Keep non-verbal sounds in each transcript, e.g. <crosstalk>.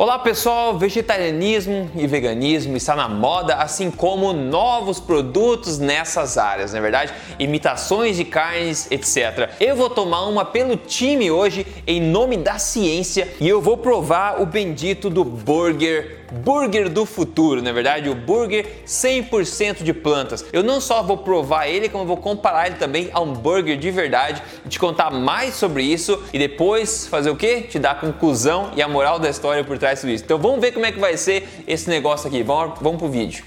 Olá pessoal, vegetarianismo e veganismo está na moda, assim como novos produtos nessas áreas, não é verdade? Imitações de carnes, etc. Eu vou tomar uma pelo time hoje em nome da ciência e eu vou provar o bendito do burger burger do futuro, na é verdade, o burger 100% de plantas. Eu não só vou provar ele, como vou comparar ele também a um burger de verdade, te contar mais sobre isso e depois fazer o que? Te dar a conclusão e a moral da história por trás disso. Então vamos ver como é que vai ser esse negócio aqui. Vamos, vamos pro vídeo.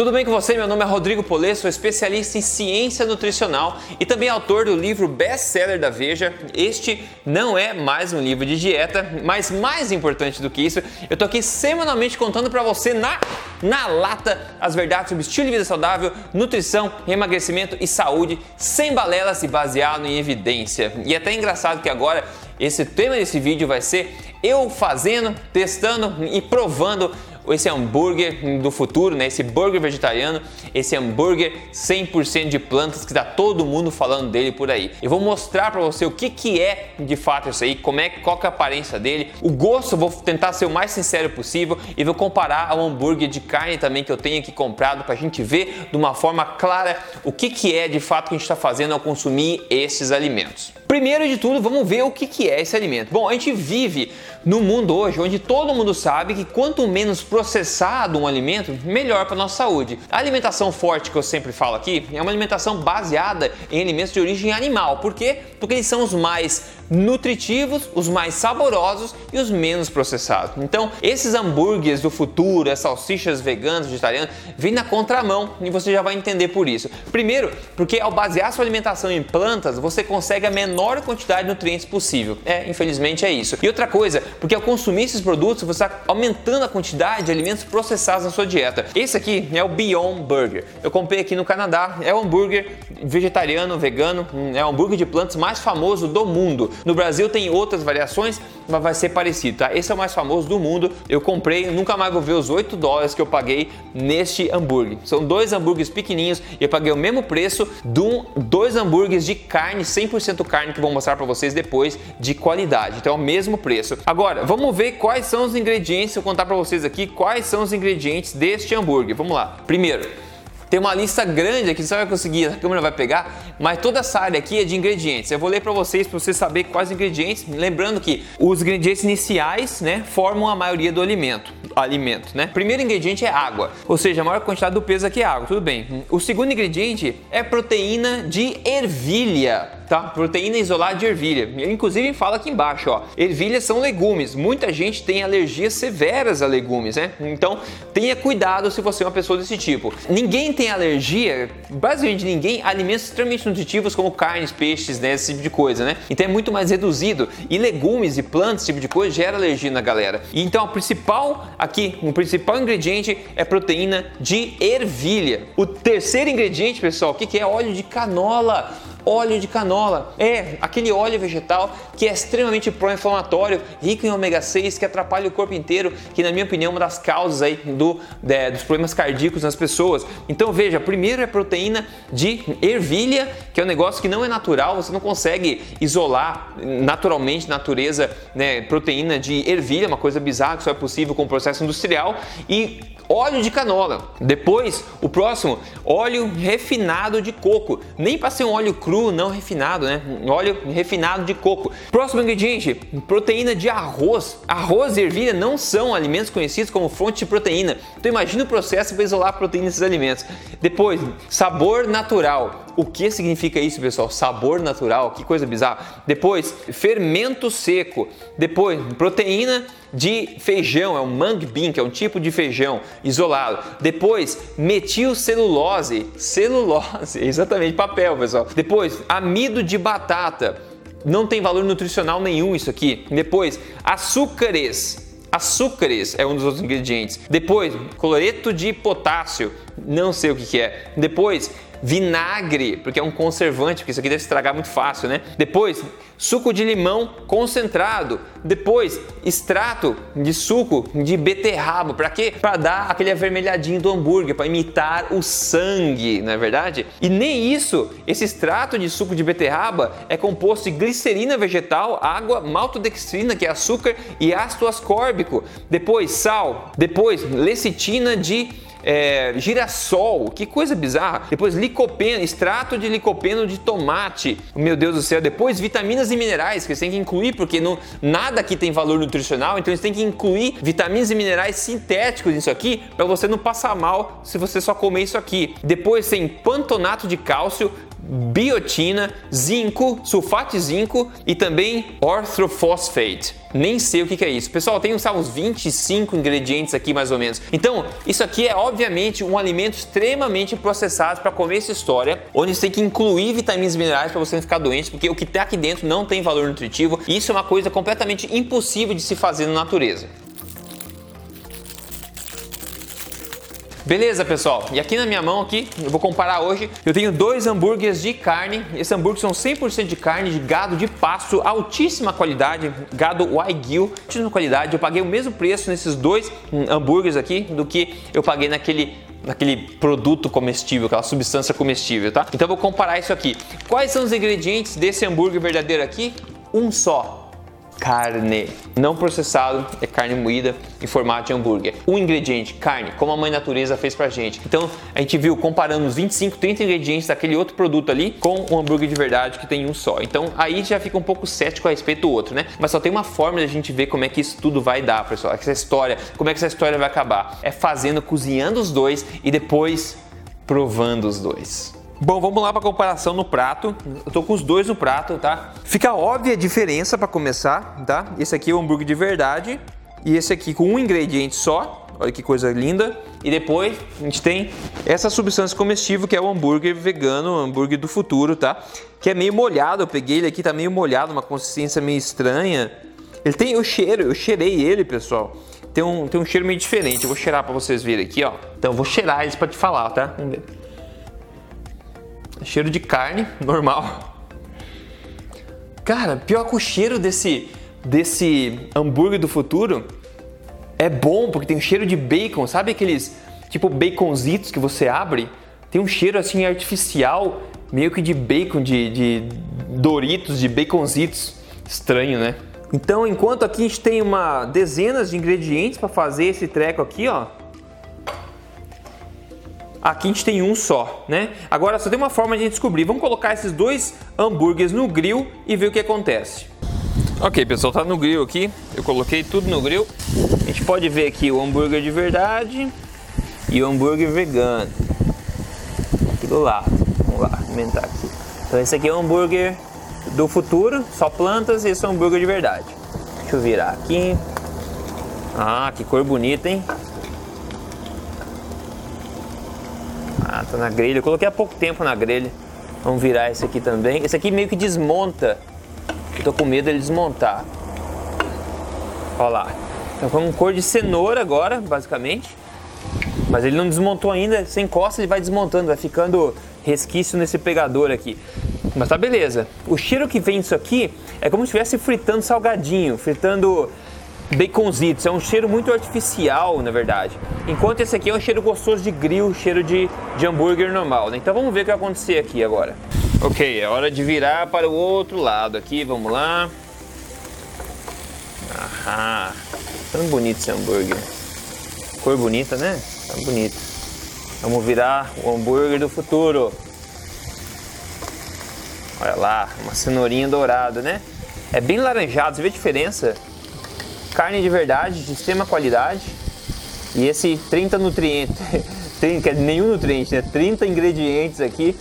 Tudo bem com você? Meu nome é Rodrigo Polê, sou especialista em ciência nutricional e também autor do livro best-seller da Veja. Este não é mais um livro de dieta, mas mais importante do que isso, eu tô aqui semanalmente contando para você na na lata as verdades sobre estilo de vida saudável, nutrição, emagrecimento e saúde, sem balelas e baseado em evidência. E é até engraçado que agora esse tema desse vídeo vai ser eu fazendo, testando e provando esse hambúrguer do futuro, né? Esse burger vegetariano, esse hambúrguer 100% de plantas que tá todo mundo falando dele por aí. Eu vou mostrar para você o que que é de fato isso aí, como é qual que é a aparência dele, o gosto, vou tentar ser o mais sincero possível e vou comparar ao hambúrguer de carne também que eu tenho aqui comprado para a gente ver de uma forma clara o que que é de fato que a gente está fazendo ao consumir esses alimentos. Primeiro de tudo, vamos ver o que que é esse alimento. Bom, a gente vive no mundo hoje onde todo mundo sabe que quanto menos processado um alimento, melhor para nossa saúde. A alimentação forte que eu sempre falo aqui é uma alimentação baseada em alimentos de origem animal. Por quê? Porque eles são os mais nutritivos, os mais saborosos e os menos processados. Então, esses hambúrgueres do futuro, as salsichas veganas, vegetarianas, vêm na contramão e você já vai entender por isso. Primeiro, porque ao basear sua alimentação em plantas, você consegue a menor quantidade de nutrientes possível. É, infelizmente é isso. E outra coisa, porque ao consumir esses produtos, você está aumentando a quantidade de alimentos processados na sua dieta. Esse aqui é o Beyond Burger. Eu comprei aqui no Canadá, é o hambúrguer vegetariano, vegano, é o hambúrguer de plantas mais famoso do mundo. No Brasil tem outras variações, mas vai ser parecido, tá? Esse é o mais famoso do mundo. Eu comprei, nunca mais vou ver os 8 dólares que eu paguei neste hambúrguer. São dois hambúrgueres pequenininhos e eu paguei o mesmo preço de um, dois hambúrgueres de carne, 100% carne, que vou mostrar para vocês depois, de qualidade. Então é o mesmo preço. Agora, vamos ver quais são os ingredientes, eu vou contar para vocês aqui quais são os ingredientes deste hambúrguer. Vamos lá. Primeiro, tem uma lista grande aqui, você vai conseguir, a câmera vai pegar, mas toda essa área aqui é de ingredientes. Eu vou ler para vocês para você saber quais ingredientes. Lembrando que os ingredientes iniciais, né, formam a maioria do alimento. Alimento, né? Primeiro ingrediente é água, ou seja, a maior quantidade do peso aqui é água. Tudo bem. O segundo ingrediente é proteína de ervilha tá? Proteína isolada de ervilha. Inclusive fala aqui embaixo, ó. Ervilhas são legumes. Muita gente tem alergias severas a legumes, né? Então tenha cuidado se você é uma pessoa desse tipo. Ninguém tem alergia, basicamente ninguém, a alimentos extremamente nutritivos como carnes, peixes, né? Esse tipo de coisa, né? Então é muito mais reduzido. E legumes e plantas, esse tipo de coisa, gera alergia na galera. E então o principal aqui, o principal ingrediente é proteína de ervilha. O terceiro ingrediente, pessoal, o que é óleo de canola? Óleo de canola. É aquele óleo vegetal que é extremamente pró-inflamatório, rico em ômega 6, que atrapalha o corpo inteiro, que na minha opinião é uma das causas aí do, de, dos problemas cardíacos nas pessoas. Então veja, primeiro é proteína de ervilha, que é um negócio que não é natural, você não consegue isolar naturalmente natureza, né, proteína de ervilha, uma coisa bizarra que só é possível com o processo industrial e óleo de canola. Depois, o próximo, óleo refinado de coco. Nem para ser um óleo cru, não refinado, né? Óleo refinado de coco. Próximo ingrediente, proteína de arroz. Arroz e ervilha não são alimentos conhecidos como fonte de proteína. Então imagina o processo para isolar a proteína desses alimentos. Depois, sabor natural. O que significa isso, pessoal? Sabor natural, que coisa bizarra. Depois, fermento seco. Depois, proteína de feijão, é um mung bean, que é um tipo de feijão isolado. Depois, metilcelulose, celulose, <laughs> exatamente papel, pessoal. Depois, amido de batata. Não tem valor nutricional nenhum isso aqui. Depois, açúcares. Açúcares é um dos outros ingredientes. Depois, cloreto de potássio, não sei o que, que é. Depois, vinagre, porque é um conservante, porque isso aqui deve estragar muito fácil, né? Depois, suco de limão concentrado. Depois, extrato de suco de beterraba. Para quê? Para dar aquele avermelhadinho do hambúrguer, para imitar o sangue, não é verdade? E nem isso, esse extrato de suco de beterraba é composto de glicerina vegetal, água, maltodextrina, que é açúcar, e ácido ascórbico. Depois, sal. Depois, lecitina de é, girassol, que coisa bizarra. Depois licopeno, extrato de licopeno de tomate. Meu Deus do céu. Depois vitaminas e minerais que você tem que incluir porque não, nada aqui tem valor nutricional, então você tem que incluir vitaminas e minerais sintéticos nisso aqui para você não passar mal se você só comer isso aqui. Depois tem pantonato de cálcio, biotina, zinco, sulfato de zinco e também orthofosfate. Nem sei o que, é isso. Pessoal, tem uns, uns 25 ingredientes aqui mais ou menos. Então, isso aqui é obviamente um alimento extremamente processado para comer essa história, onde você tem que incluir vitaminas e minerais para você não ficar doente, porque o que está aqui dentro não tem valor nutritivo. E isso é uma coisa completamente impossível de se fazer na natureza. Beleza, pessoal? E aqui na minha mão aqui, eu vou comparar hoje, eu tenho dois hambúrgueres de carne. Esses hambúrgueres são 100% de carne de gado de pasto, altíssima qualidade, gado Wagyu, altíssima qualidade. Eu paguei o mesmo preço nesses dois hambúrgueres aqui do que eu paguei naquele naquele produto comestível, aquela substância comestível, tá? Então eu vou comparar isso aqui. Quais são os ingredientes desse hambúrguer verdadeiro aqui? Um só, carne. Não processado é carne moída em formato de hambúrguer. Um ingrediente, carne, como a mãe natureza fez pra gente. Então a gente viu comparando os 25, 30 ingredientes daquele outro produto ali com o hambúrguer de verdade que tem um só. Então aí já fica um pouco cético a respeito do outro, né? Mas só tem uma forma de a gente ver como é que isso tudo vai dar, pessoal. Essa história, como é que essa história vai acabar? É fazendo, cozinhando os dois e depois provando os dois. Bom, vamos lá para comparação no prato. Eu tô com os dois no prato, tá? Fica óbvia a diferença para começar, tá? Esse aqui é o hambúrguer de verdade e esse aqui com um ingrediente só. Olha que coisa linda. E depois a gente tem essa substância comestível que é o hambúrguer vegano, o hambúrguer do futuro, tá? Que é meio molhado. Eu peguei ele aqui, tá meio molhado, uma consistência meio estranha. Ele tem o cheiro, eu cheirei ele, pessoal. Tem um, tem um cheiro meio diferente. Eu vou cheirar para vocês verem aqui, ó. Então eu vou cheirar eles para te falar, tá? Vamos ver. Cheiro de carne, <laughs> normal. Cara, pior que o cheiro desse, desse hambúrguer do futuro é bom porque tem um cheiro de bacon, sabe aqueles tipo baconzitos que você abre? Tem um cheiro assim artificial, meio que de bacon, de, de Doritos, de baconzitos. Estranho, né? Então, enquanto aqui a gente tem uma dezenas de ingredientes para fazer esse treco aqui, ó, Aqui a gente tem um só, né? Agora só tem uma forma de descobrir. Vamos colocar esses dois hambúrgueres no grill e ver o que acontece. Ok, pessoal, tá no grill aqui. Eu coloquei tudo no grill. A gente pode ver aqui o hambúrguer de verdade e o hambúrguer vegano. Aqui do lado. Vamos lá, aumentar aqui. Então esse aqui é o hambúrguer do futuro, só plantas, e esse é o hambúrguer de verdade. Deixa eu virar aqui. Ah, que cor bonita, hein? Tá na grelha. Eu coloquei há pouco tempo na grelha. Vamos virar esse aqui também. Esse aqui meio que desmonta. Eu tô com medo dele desmontar. Olha lá. Então com cor de cenoura agora, basicamente. Mas ele não desmontou ainda. Sem encosta ele vai desmontando, vai ficando resquício nesse pegador aqui. Mas tá beleza. O cheiro que vem disso aqui é como se estivesse fritando salgadinho, fritando baconzitos. É um cheiro muito artificial, na verdade. Enquanto esse aqui é um cheiro gostoso de grill, cheiro de, de hambúrguer normal. Né? Então vamos ver o que vai acontecer aqui agora. Ok, é hora de virar para o outro lado aqui. Vamos lá. Aham. Tão bonito esse hambúrguer. Cor bonita, né? Tá bonito. Vamos virar o hambúrguer do futuro. Olha lá, uma cenourinha dourada, né? É bem laranjado, você vê a diferença? Carne de verdade, de extrema qualidade. E esse 30 nutrientes, <laughs> 30, nenhum nutriente, né? 30 ingredientes aqui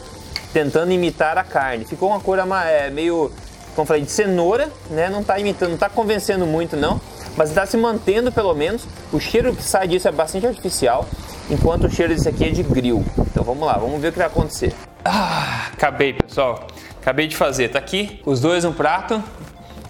tentando imitar a carne. Ficou uma cor é, meio, como falei, de cenoura, né? Não está imitando, não está convencendo muito não, mas está se mantendo pelo menos. O cheiro que sai disso é bastante artificial, enquanto o cheiro desse aqui é de grill. Então vamos lá, vamos ver o que vai acontecer. Ah, acabei, pessoal. Acabei de fazer. Tá aqui os dois no prato.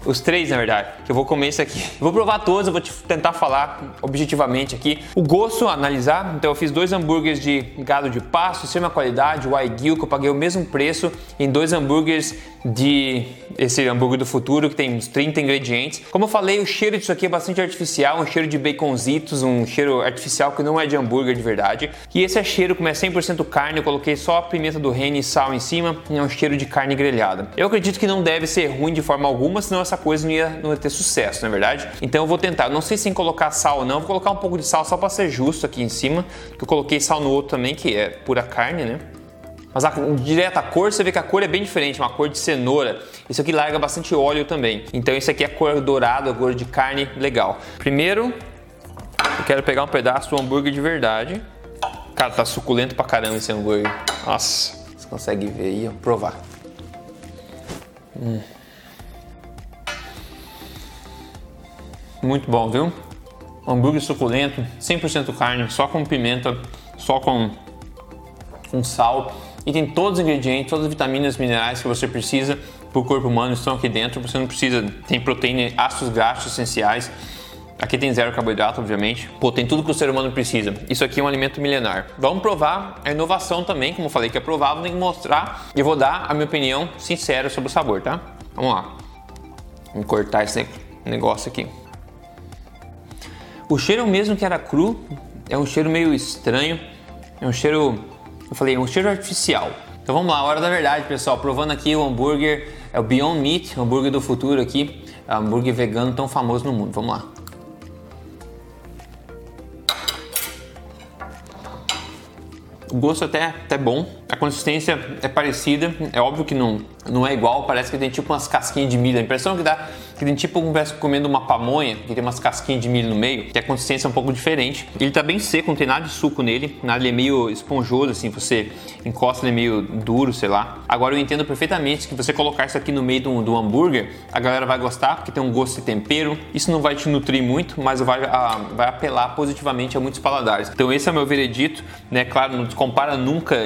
Os três, na verdade, que eu vou comer esse aqui. Vou provar todos, eu vou te tentar falar objetivamente aqui. O gosto, analisar. Então eu fiz dois hambúrgueres de gado de pasto, extrema qualidade, o Wagyu, que eu paguei o mesmo preço em dois hambúrgueres de esse hambúrguer do futuro, que tem uns 30 ingredientes. Como eu falei, o cheiro disso aqui é bastante artificial, um cheiro de baconzitos, um cheiro artificial que não é de hambúrguer de verdade. E esse é cheiro, como é 100% carne, eu coloquei só a pimenta do reino e sal em cima, e é um cheiro de carne grelhada. Eu acredito que não deve ser ruim de forma alguma, senão essa coisa não ia, não ia ter sucesso, na é verdade? Então eu vou tentar, não sei se colocar sal ou não, vou colocar um pouco de sal só para ser justo aqui em cima, que eu coloquei sal no outro também, que é pura carne, né? Mas a, direto a cor, você vê que a cor é bem diferente, uma cor de cenoura. Isso aqui larga bastante óleo também. Então isso aqui é cor dourada, cor de carne legal. Primeiro, eu quero pegar um pedaço do hambúrguer de verdade. Cara, tá suculento pra caramba esse hambúrguer. Nossa, você consegue ver aí, ó, provar. Hum. Muito bom, viu? Hambúrguer suculento, 100% carne, só com pimenta, só com, com sal e tem todos os ingredientes, todas as vitaminas minerais que você precisa para o corpo humano estão aqui dentro. Você não precisa, tem proteína, ácidos graxos essenciais. Aqui tem zero carboidrato, obviamente. Pô, tem tudo que o ser humano precisa. Isso aqui é um alimento milenar. Vamos provar a inovação também, como eu falei que é provável, tem que mostrar. E vou dar a minha opinião sincera sobre o sabor, tá? Vamos lá. Vamos cortar esse negócio aqui. O cheiro mesmo que era cru, é um cheiro meio estranho. É um cheiro eu falei, é um cheiro artificial. Então vamos lá, hora da verdade, pessoal. Provando aqui o hambúrguer, é o Beyond Meat, hambúrguer do futuro aqui, é hambúrguer vegano tão famoso no mundo. Vamos lá. O gosto até, até bom, a consistência é parecida, é óbvio que não, não é igual, parece que tem tipo umas casquinhas de milho. A impressão que dá que tem tipo como se comendo uma pamonha, que tem umas casquinhas de milho no meio, que a consistência é um pouco diferente. Ele tá bem seco, não tem nada de suco nele, nada, ele é meio esponjoso, assim, você encosta, ele é meio duro, sei lá. Agora eu entendo perfeitamente que você colocar isso aqui no meio do, do hambúrguer, a galera vai gostar, porque tem um gosto de tempero. Isso não vai te nutrir muito, mas vai, a, vai apelar positivamente a muitos paladares. Então esse é o meu veredito, né? Claro, não compara nunca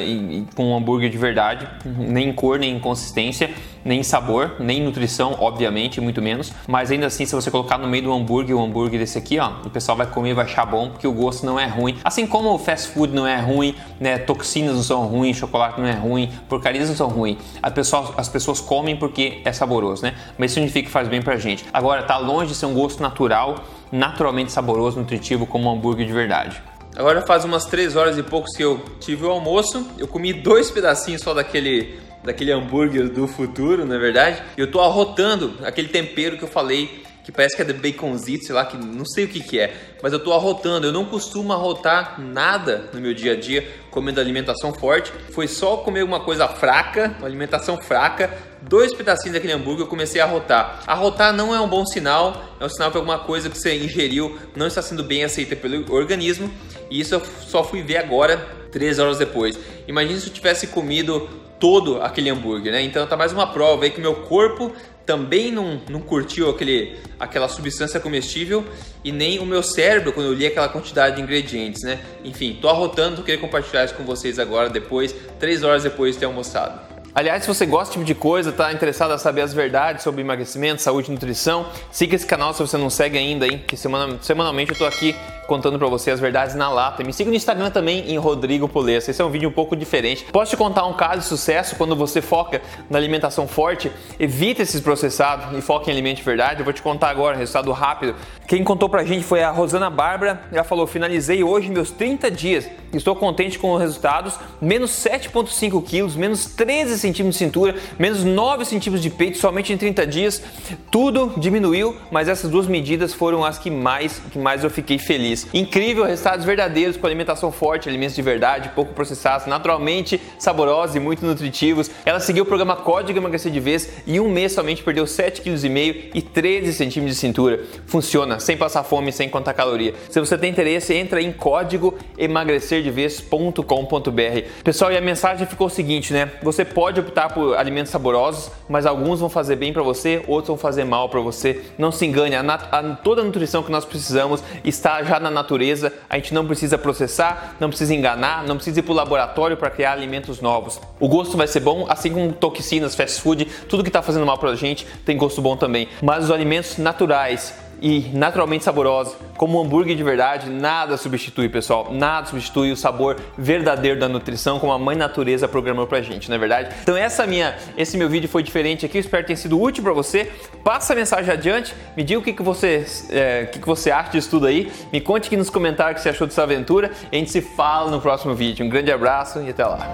com um hambúrguer de verdade, nem em cor, nem em consistência nem sabor, nem nutrição, obviamente, muito menos. Mas ainda assim, se você colocar no meio do hambúrguer, o hambúrguer desse aqui, ó, o pessoal vai comer e vai achar bom, porque o gosto não é ruim. Assim como o fast food não é ruim, né? Toxinas não são ruins, chocolate não é ruim, porcarias não são ruins. As pessoas, as pessoas comem porque é saboroso, né? Mas isso significa que faz bem pra gente. Agora, tá longe de ser um gosto natural, naturalmente saboroso, nutritivo, como um hambúrguer de verdade. Agora faz umas 3 horas e poucos que eu tive o almoço. Eu comi dois pedacinhos só daquele daquele hambúrguer do futuro, na é verdade. Eu tô arrotando aquele tempero que eu falei que parece que é de baconzito, sei lá, que não sei o que que é, mas eu tô arrotando. Eu não costumo arrotar nada no meu dia a dia comendo alimentação forte. Foi só comer uma coisa fraca, uma alimentação fraca, dois pedacinhos daquele hambúrguer eu comecei a arrotar. Arrotar não é um bom sinal, é um sinal que alguma coisa que você ingeriu não está sendo bem aceita pelo organismo, e isso eu só fui ver agora, três horas depois. Imagina se eu tivesse comido todo aquele hambúrguer, né? Então tá mais uma prova aí que meu corpo também não, não curtiu aquele, aquela substância comestível e nem o meu cérebro quando eu li aquela quantidade de ingredientes, né? Enfim, tô arrotando, tô querendo compartilhar isso com vocês agora, depois, três horas depois de ter almoçado. Aliás, se você gosta desse tipo de coisa, está interessado em saber as verdades sobre emagrecimento, saúde e nutrição, siga esse canal se você não segue ainda, hein? Que semanalmente eu estou aqui contando para você as verdades na lata. Me siga no Instagram também em Rodrigo Polessa. Esse é um vídeo um pouco diferente. Posso te contar um caso de sucesso quando você foca na alimentação forte? Evita esses processados e foca em alimento de verdade. Eu vou te contar agora, resultado rápido. Quem contou pra gente foi a Rosana Bárbara. Ela falou: finalizei hoje meus 30 dias. Estou contente com os resultados. Menos 7,5 quilos, menos 13 centímetros de cintura, menos 9 centímetros de peito somente em 30 dias. Tudo diminuiu, mas essas duas medidas foram as que mais, que mais eu fiquei feliz. Incrível, resultados verdadeiros com alimentação forte, alimentos de verdade, pouco processados, naturalmente saborosos e muito nutritivos. Ela seguiu o programa Código Emagrecer de Vez e um mês somente perdeu 7,5 kg e 13 centímetros de cintura. Funciona, sem passar fome, sem contar caloria. Se você tem interesse, entra em código emagrecerdevez.com.br. Pessoal, e a mensagem ficou o seguinte, né? Você pode pode optar por alimentos saborosos, mas alguns vão fazer bem para você, outros vão fazer mal para você. Não se engane, a, a, toda a nutrição que nós precisamos está já na natureza, a gente não precisa processar, não precisa enganar, não precisa ir para o laboratório para criar alimentos novos. O gosto vai ser bom, assim como toxinas, fast food, tudo que está fazendo mal para a gente tem gosto bom também. Mas os alimentos naturais, e naturalmente saborosa, como um hambúrguer de verdade, nada substitui, pessoal. Nada substitui o sabor verdadeiro da nutrição, como a mãe natureza programou pra gente, não é verdade? Então essa minha, esse meu vídeo foi diferente aqui, espero que tenha sido útil para você. Passa a mensagem adiante, me diga o que, que, você, é, que, que você acha disso tudo aí, me conte aqui nos comentários o que você achou dessa aventura a gente se fala no próximo vídeo. Um grande abraço e até lá.